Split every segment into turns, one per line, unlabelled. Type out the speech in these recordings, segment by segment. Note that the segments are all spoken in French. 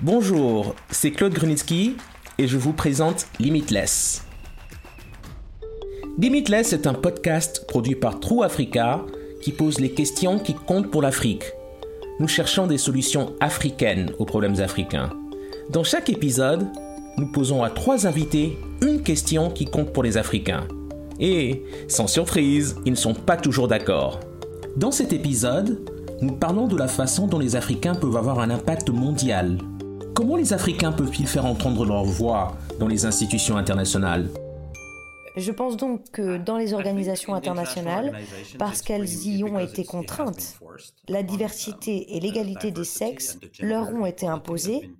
Bonjour, c'est Claude Grunitsky et je vous présente Limitless. Limitless est un podcast produit par True Africa qui pose les questions qui comptent pour l'Afrique. Nous cherchons des solutions africaines aux problèmes africains. Dans chaque épisode, nous posons à trois invités une question qui compte pour les Africains. Et, sans surprise, ils ne sont pas toujours d'accord. Dans cet épisode, nous parlons de la façon dont les Africains peuvent avoir un impact mondial. Comment les Africains peuvent-ils faire entendre leur voix dans les institutions internationales?
Je pense donc que dans les organisations internationales, parce qu'elles y ont été contraintes, la diversité et l'égalité des sexes leur ont été imposées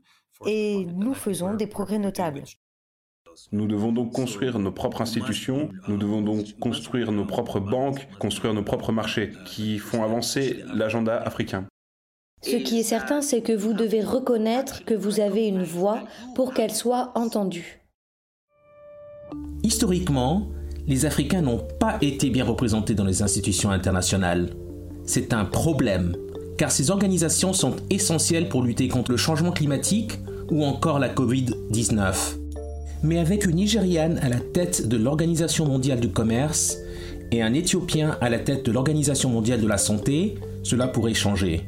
et nous faisons des progrès notables.
Nous devons donc construire nos propres institutions, nous devons donc construire nos propres banques, construire nos propres marchés qui font avancer l'agenda africain.
Ce qui est certain, c'est que vous devez reconnaître que vous avez une voix pour qu'elle soit entendue.
Historiquement, les Africains n'ont pas été bien représentés dans les institutions internationales. C'est un problème, car ces organisations sont essentielles pour lutter contre le changement climatique ou encore la Covid-19. Mais avec une Nigériane à la tête de l'Organisation mondiale du commerce et un Éthiopien à la tête de l'Organisation mondiale de la santé, cela pourrait changer.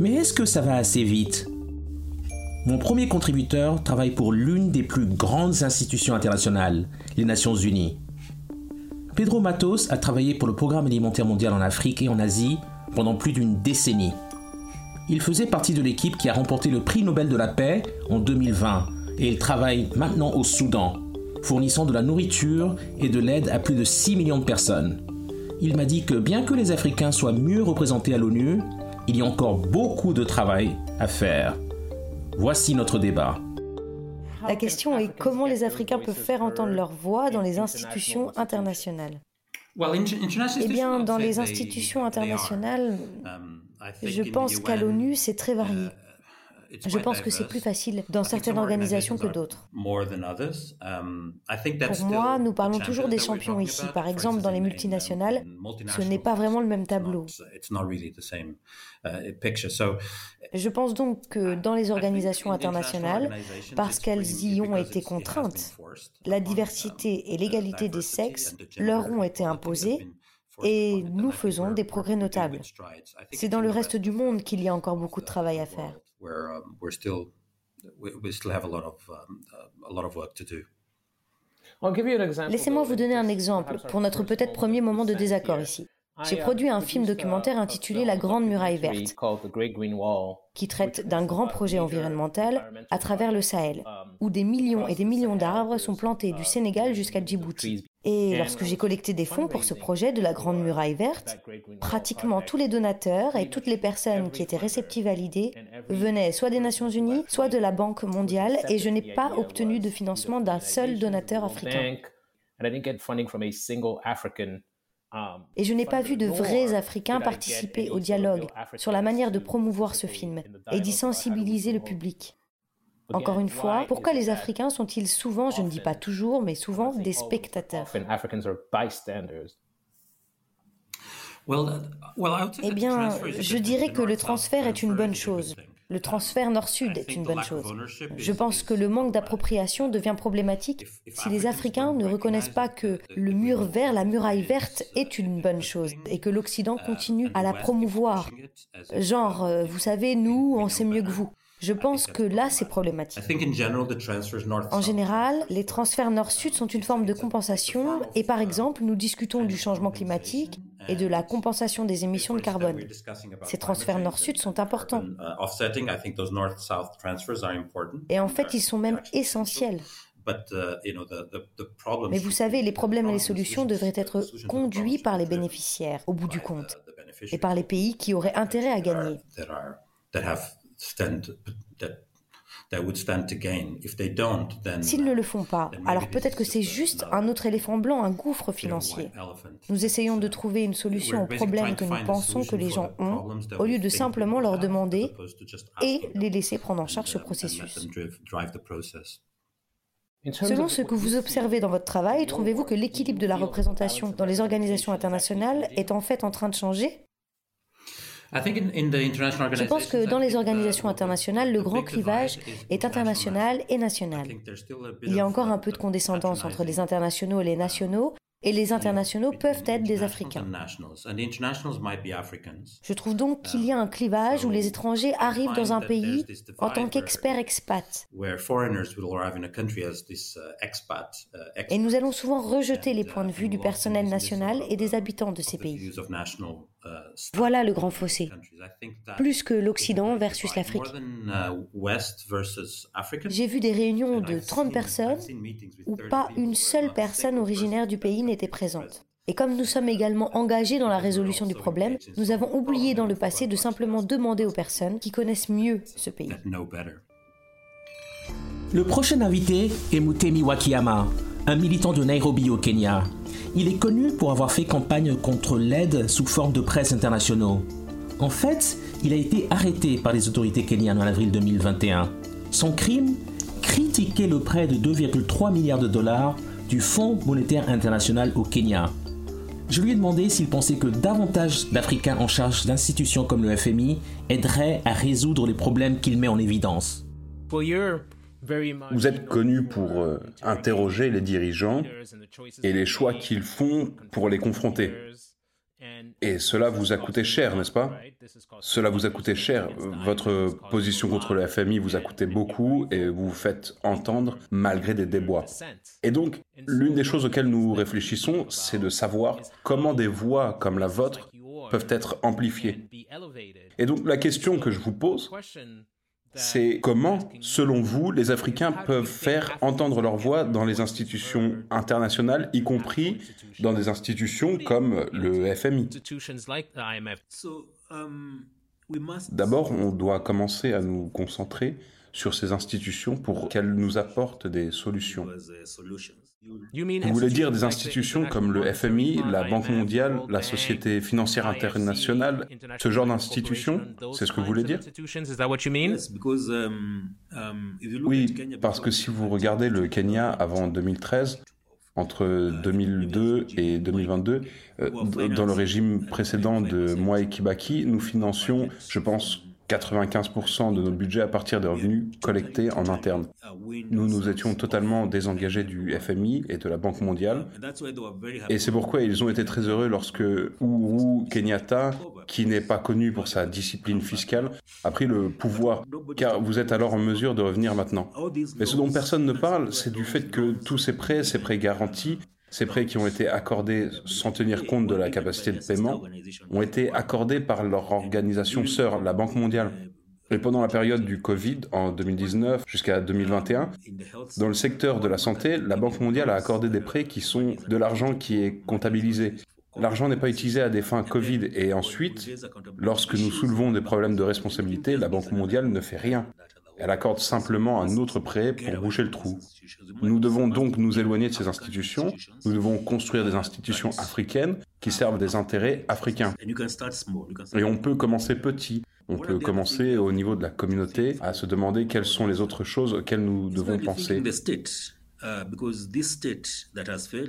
Mais est-ce que ça va assez vite? Mon premier contributeur travaille pour l'une des plus grandes institutions internationales, les Nations Unies. Pedro Matos a travaillé pour le Programme alimentaire mondial en Afrique et en Asie pendant plus d'une décennie. Il faisait partie de l'équipe qui a remporté le prix Nobel de la paix en 2020 et il travaille maintenant au Soudan, fournissant de la nourriture et de l'aide à plus de 6 millions de personnes. Il m'a dit que bien que les Africains soient mieux représentés à l'ONU, il y a encore beaucoup de travail à faire. Voici notre débat.
La question est comment les Africains peuvent faire entendre leur voix dans les institutions internationales. Eh bien, dans les institutions internationales, je pense qu'à l'ONU, c'est très varié. Je pense que c'est plus facile dans certaines organisations que d'autres. Um, Pour moi, nous parlons toujours des champions ici. Par exemple, dans les multinationales, ce n'est pas vraiment le même tableau. Uh, Je pense donc que dans les organisations internationales, parce qu'elles y ont été contraintes, la diversité et l'égalité des sexes leur ont été imposées et nous faisons des progrès notables. C'est dans le reste du monde qu'il y a encore beaucoup de travail à faire. Laissez-moi vous donner un exemple pour notre peut-être premier moment de désaccord ici. J'ai produit un film documentaire intitulé La Grande Muraille Verte, qui traite d'un grand projet environnemental à travers le Sahel, où des millions et des millions d'arbres sont plantés du Sénégal jusqu'à Djibouti. Et lorsque j'ai collecté des fonds pour ce projet de la Grande Muraille Verte, pratiquement tous les donateurs et toutes les personnes qui étaient réceptives à l'idée venaient soit des Nations Unies, soit de la Banque mondiale, et je n'ai pas obtenu de financement d'un seul donateur africain. Um, Et je n'ai pas vu de vrais Africains participer au dialogue sur la manière de promouvoir ce film et d'y sensibiliser le public. Encore une fois, pourquoi les Africains sont-ils souvent, je ne dis pas toujours, mais souvent des spectateurs? Eh bien, je dirais que le transfert est une bonne chose. Le transfert nord-sud est une bonne chose. Je pense que le manque d'appropriation devient problématique si les Africains ne reconnaissent pas que le mur vert, la muraille verte est une bonne chose et que l'Occident continue à la promouvoir. Genre, euh, vous savez, nous, on sait mieux que vous. Je pense que là, c'est problématique. En général, les transferts nord-sud sont une forme de compensation et par exemple, nous discutons du changement climatique et de la compensation des émissions de carbone. Ces transferts nord-sud sont importants. Et en fait, ils sont même essentiels. Mais vous savez, les problèmes et les solutions devraient être conduits par les bénéficiaires, au bout du compte, et par les pays qui auraient intérêt à gagner. S'ils ne le font pas, alors peut-être que c'est juste un autre éléphant blanc, un gouffre financier. Nous essayons de trouver une solution aux problèmes que nous pensons que les gens ont, au lieu de simplement leur demander et les laisser prendre en charge ce processus. Selon ce que vous observez dans votre travail, trouvez-vous que l'équilibre de la représentation dans les organisations internationales est en fait en train de changer? Je pense que dans les organisations internationales, le grand clivage est international et national. Il y a encore un peu de condescendance entre les internationaux et les nationaux, et les internationaux peuvent être des Africains. Je trouve donc qu'il y a un clivage où les étrangers arrivent dans un pays en tant qu'experts expats. Et nous allons souvent rejeter les points de vue du personnel national et des habitants de ces pays. Voilà le grand fossé, plus que l'Occident versus l'Afrique. J'ai vu des réunions de 30 personnes où pas une seule personne originaire du pays n'était présente. Et comme nous sommes également engagés dans la résolution du problème, nous avons oublié dans le passé de simplement demander aux personnes qui connaissent mieux ce pays.
Le prochain invité est Mutemi Wakiyama, un militant de Nairobi au Kenya. Il est connu pour avoir fait campagne contre l'aide sous forme de presse internationaux. En fait, il a été arrêté par les autorités kenyanes en avril 2021. Son crime Critiquer le prêt de 2,3 milliards de dollars du Fonds monétaire international au Kenya. Je lui ai demandé s'il pensait que davantage d'Africains en charge d'institutions comme le FMI aideraient à résoudre les problèmes qu'il met en évidence.
Vous êtes connu pour euh, interroger les dirigeants et les choix qu'ils font pour les confronter. Et cela vous a coûté cher, n'est-ce pas? Cela vous a coûté cher. Votre position contre le FMI vous a coûté beaucoup et vous vous faites entendre malgré des débois. Et donc, l'une des choses auxquelles nous réfléchissons, c'est de savoir comment des voix comme la vôtre peuvent être amplifiées. Et donc, la question que je vous pose, c'est comment, selon vous, les Africains peuvent faire entendre leur voix dans les institutions internationales, y compris dans des institutions comme le FMI. D'abord, on doit commencer à nous concentrer sur ces institutions pour qu'elles nous apportent des solutions. Vous voulez dire des institutions comme le FMI, la Banque mondiale, la Société financière internationale, ce genre d'institutions C'est ce que vous voulez dire Oui, parce que si vous regardez le Kenya avant 2013, entre 2002 et 2022, euh, dans le régime précédent de Mwai Kibaki, nous financions, je pense, 95% de notre budget à partir des revenus collectés en interne. Nous nous étions totalement désengagés du FMI et de la Banque mondiale. Et c'est pourquoi ils ont été très heureux lorsque Uhuru Kenyatta, qui n'est pas connu pour sa discipline fiscale, a pris le pouvoir, car vous êtes alors en mesure de revenir maintenant. Mais ce dont personne ne parle, c'est du fait que tous ces prêts, ces prêts garantis, ces prêts qui ont été accordés sans tenir compte de la capacité de paiement ont été accordés par leur organisation sœur, la Banque mondiale. Et pendant la période du Covid, en 2019 jusqu'à 2021, dans le secteur de la santé, la Banque mondiale a accordé des prêts qui sont de l'argent qui est comptabilisé. L'argent n'est pas utilisé à des fins Covid et ensuite, lorsque nous soulevons des problèmes de responsabilité, la Banque mondiale ne fait rien. Elle accorde simplement un autre prêt pour boucher le trou. Nous devons donc nous éloigner de ces institutions. Nous devons construire des institutions africaines qui servent des intérêts africains. Et on peut commencer petit. On peut commencer au niveau de la communauté à se demander quelles sont les autres choses auxquelles nous devons penser. Uh,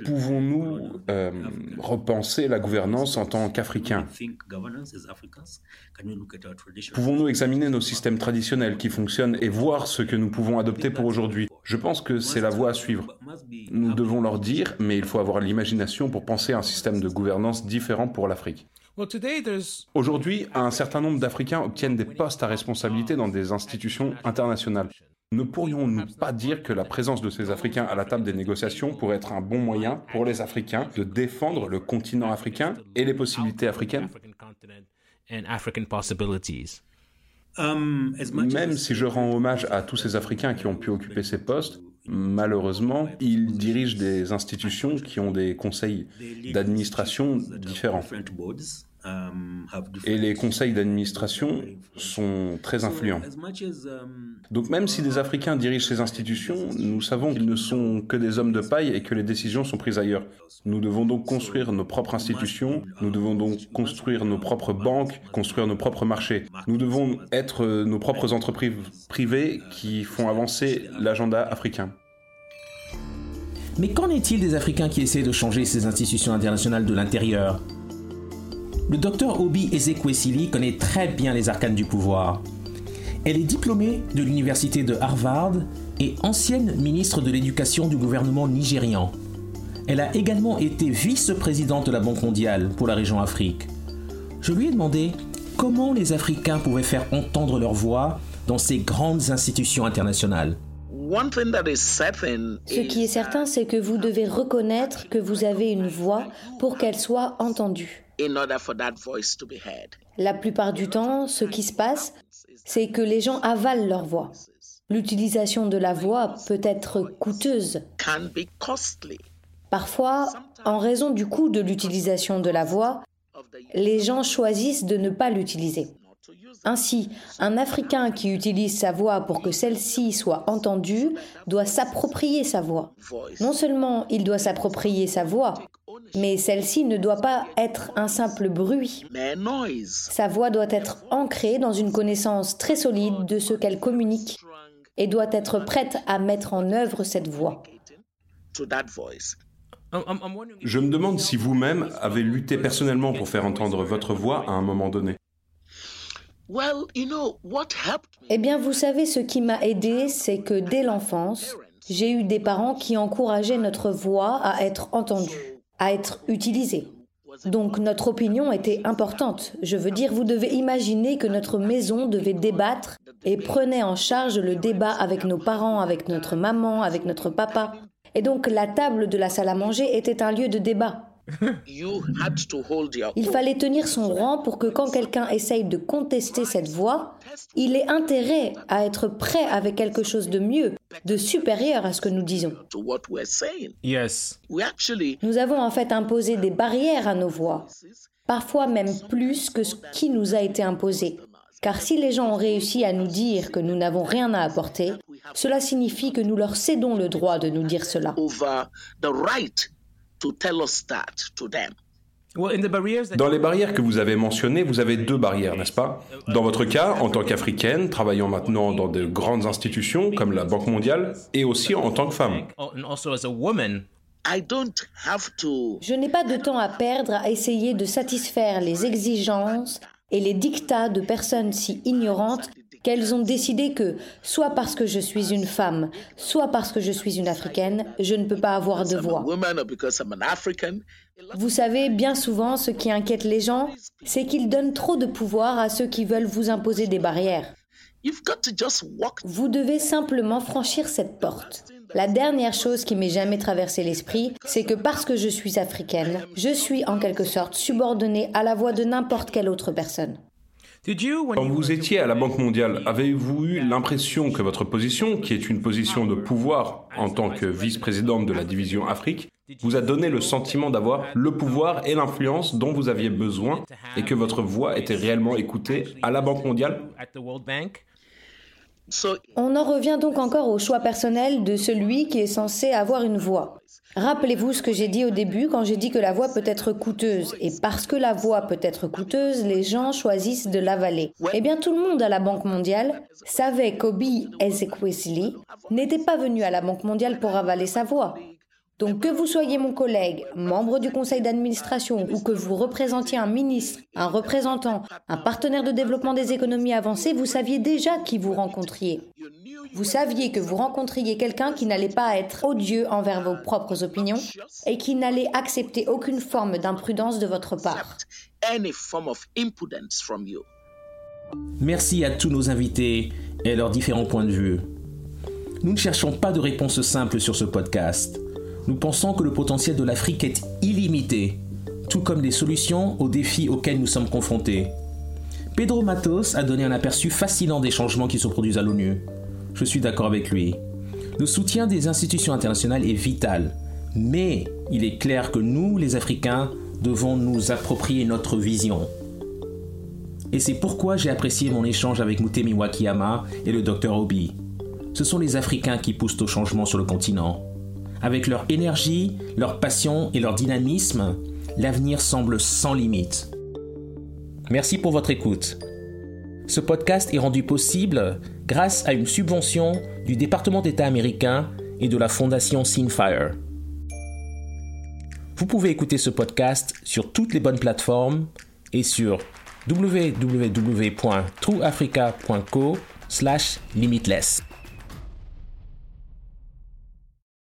Pouvons-nous euh, repenser la gouvernance en tant qu'Africains Pouvons-nous examiner nos systèmes traditionnels qui fonctionnent et voir ce que nous pouvons adopter pour aujourd'hui? Je pense que c'est la voie à suivre. Nous devons leur dire, mais il faut avoir l'imagination pour penser à un système de gouvernance différent pour l'Afrique. Aujourd'hui, un certain nombre d'Africains obtiennent des postes à responsabilité dans des institutions internationales. Ne pourrions-nous pas dire que la présence de ces Africains à la table des négociations pourrait être un bon moyen pour les Africains de défendre le continent africain et les possibilités africaines? Um, Même si je rends hommage à tous ces Africains qui ont pu occuper ces postes, malheureusement, ils dirigent des institutions qui ont des conseils d'administration différents. Um, Et les conseils d'administration sont très influents. Um, Donc même si des Africains dirigent ces institutions, nous savons qu'ils ne sont que des hommes de paille et que les décisions sont prises ailleurs. Nous devons donc construire nos propres institutions, nous devons donc construire nos propres banques, construire nos propres marchés. Nous devons être nos propres entreprises privées qui font avancer l'agenda africain.
Mais qu'en est-il des Africains qui essaient de changer ces institutions internationales de l'intérieur? Le docteur Obi Ezekwesili connaît très bien les arcanes du pouvoir. Elle est diplômée de l'université de Harvard et ancienne ministre de l'Éducation du gouvernement nigérian. Elle a également été vice-présidente de la Banque mondiale pour la région Afrique. Je lui ai demandé comment les Africains pouvaient faire entendre leur voix dans ces grandes institutions internationales.
Ce qui est certain, c'est que vous devez reconnaître que vous avez une voix pour qu'elle soit entendue. La plupart du temps, ce qui se passe, c'est que les gens avalent leur voix. L'utilisation de la voix peut être coûteuse. Parfois, en raison du coût de l'utilisation de la voix, les gens choisissent de ne pas l'utiliser. Ainsi, un Africain qui utilise sa voix pour que celle-ci soit entendue doit s'approprier sa voix. Non seulement il doit s'approprier sa voix, mais celle-ci ne doit pas être un simple bruit. Sa voix doit être ancrée dans une connaissance très solide de ce qu'elle communique et doit être prête à mettre en œuvre cette voix.
Je me demande si vous-même avez lutté personnellement pour faire entendre votre voix à un moment donné.
Eh bien, vous savez, ce qui m'a aidé, c'est que dès l'enfance, j'ai eu des parents qui encourageaient notre voix à être entendue, à être utilisée. Donc notre opinion était importante. Je veux dire, vous devez imaginer que notre maison devait débattre et prenait en charge le débat avec nos parents, avec notre maman, avec notre papa. Et donc la table de la salle à manger était un lieu de débat. Il fallait tenir son rang pour que quand quelqu'un essaye de contester cette voix, il ait intérêt à être prêt avec quelque chose de mieux, de supérieur à ce que nous disons.
Yes.
Nous avons en fait imposé des barrières à nos voix, parfois même plus que ce qui nous a été imposé. Car si les gens ont réussi à nous dire que nous n'avons rien à apporter, cela signifie que nous leur cédons le droit de nous dire cela.
Dans les barrières que vous avez mentionnées, vous avez deux barrières, n'est-ce pas? Dans votre cas, en tant qu'africaine, travaillant maintenant dans de grandes institutions comme la Banque mondiale, et aussi en tant que femme.
Je n'ai pas de temps à perdre à essayer de satisfaire les exigences et les dictats de personnes si ignorantes qu'elles ont décidé que, soit parce que je suis une femme, soit parce que je suis une africaine, je ne peux pas avoir de voix. Vous savez, bien souvent, ce qui inquiète les gens, c'est qu'ils donnent trop de pouvoir à ceux qui veulent vous imposer des barrières. Vous devez simplement franchir cette porte. La dernière chose qui m'est jamais traversé l'esprit, c'est que parce que je suis africaine, je suis en quelque sorte subordonnée à la voix de n'importe quelle autre personne.
Quand vous étiez à la Banque mondiale, avez-vous eu l'impression que votre position, qui est une position de pouvoir en tant que vice-présidente de la division Afrique, vous a donné le sentiment d'avoir le pouvoir et l'influence dont vous aviez besoin et que votre voix était réellement écoutée à la Banque mondiale?
on en revient donc encore au choix personnel de celui qui est censé avoir une voix. Rappelez-vous ce que j'ai dit au début quand j'ai dit que la voix peut être coûteuse. Et parce que la voix peut être coûteuse, les gens choisissent de l'avaler. Eh bien, tout le monde à la Banque mondiale savait qu'Obi Ezekwesili n'était pas venu à la Banque mondiale pour avaler sa voix. Donc que vous soyez mon collègue, membre du conseil d'administration ou que vous représentiez un ministre, un représentant, un partenaire de développement des économies avancées, vous saviez déjà qui vous rencontriez. Vous saviez que vous rencontriez quelqu'un qui n'allait pas être odieux envers vos propres opinions et qui n'allait accepter aucune forme d'imprudence de votre part.
Merci à tous nos invités et leurs différents points de vue. Nous ne cherchons pas de réponse simple sur ce podcast. Nous pensons que le potentiel de l'Afrique est illimité, tout comme les solutions aux défis auxquels nous sommes confrontés. Pedro Matos a donné un aperçu fascinant des changements qui se produisent à l'ONU. Je suis d'accord avec lui. Le soutien des institutions internationales est vital, mais il est clair que nous, les Africains, devons nous approprier notre vision. Et c'est pourquoi j'ai apprécié mon échange avec Mutemi Wakiyama et le Dr Obi. Ce sont les Africains qui poussent au changement sur le continent. Avec leur énergie, leur passion et leur dynamisme, l'avenir semble sans limite. Merci pour votre écoute. Ce podcast est rendu possible grâce à une subvention du département d'État américain et de la fondation Sinfire. Vous pouvez écouter ce podcast sur toutes les bonnes plateformes et sur www.trueafrica.co/limitless.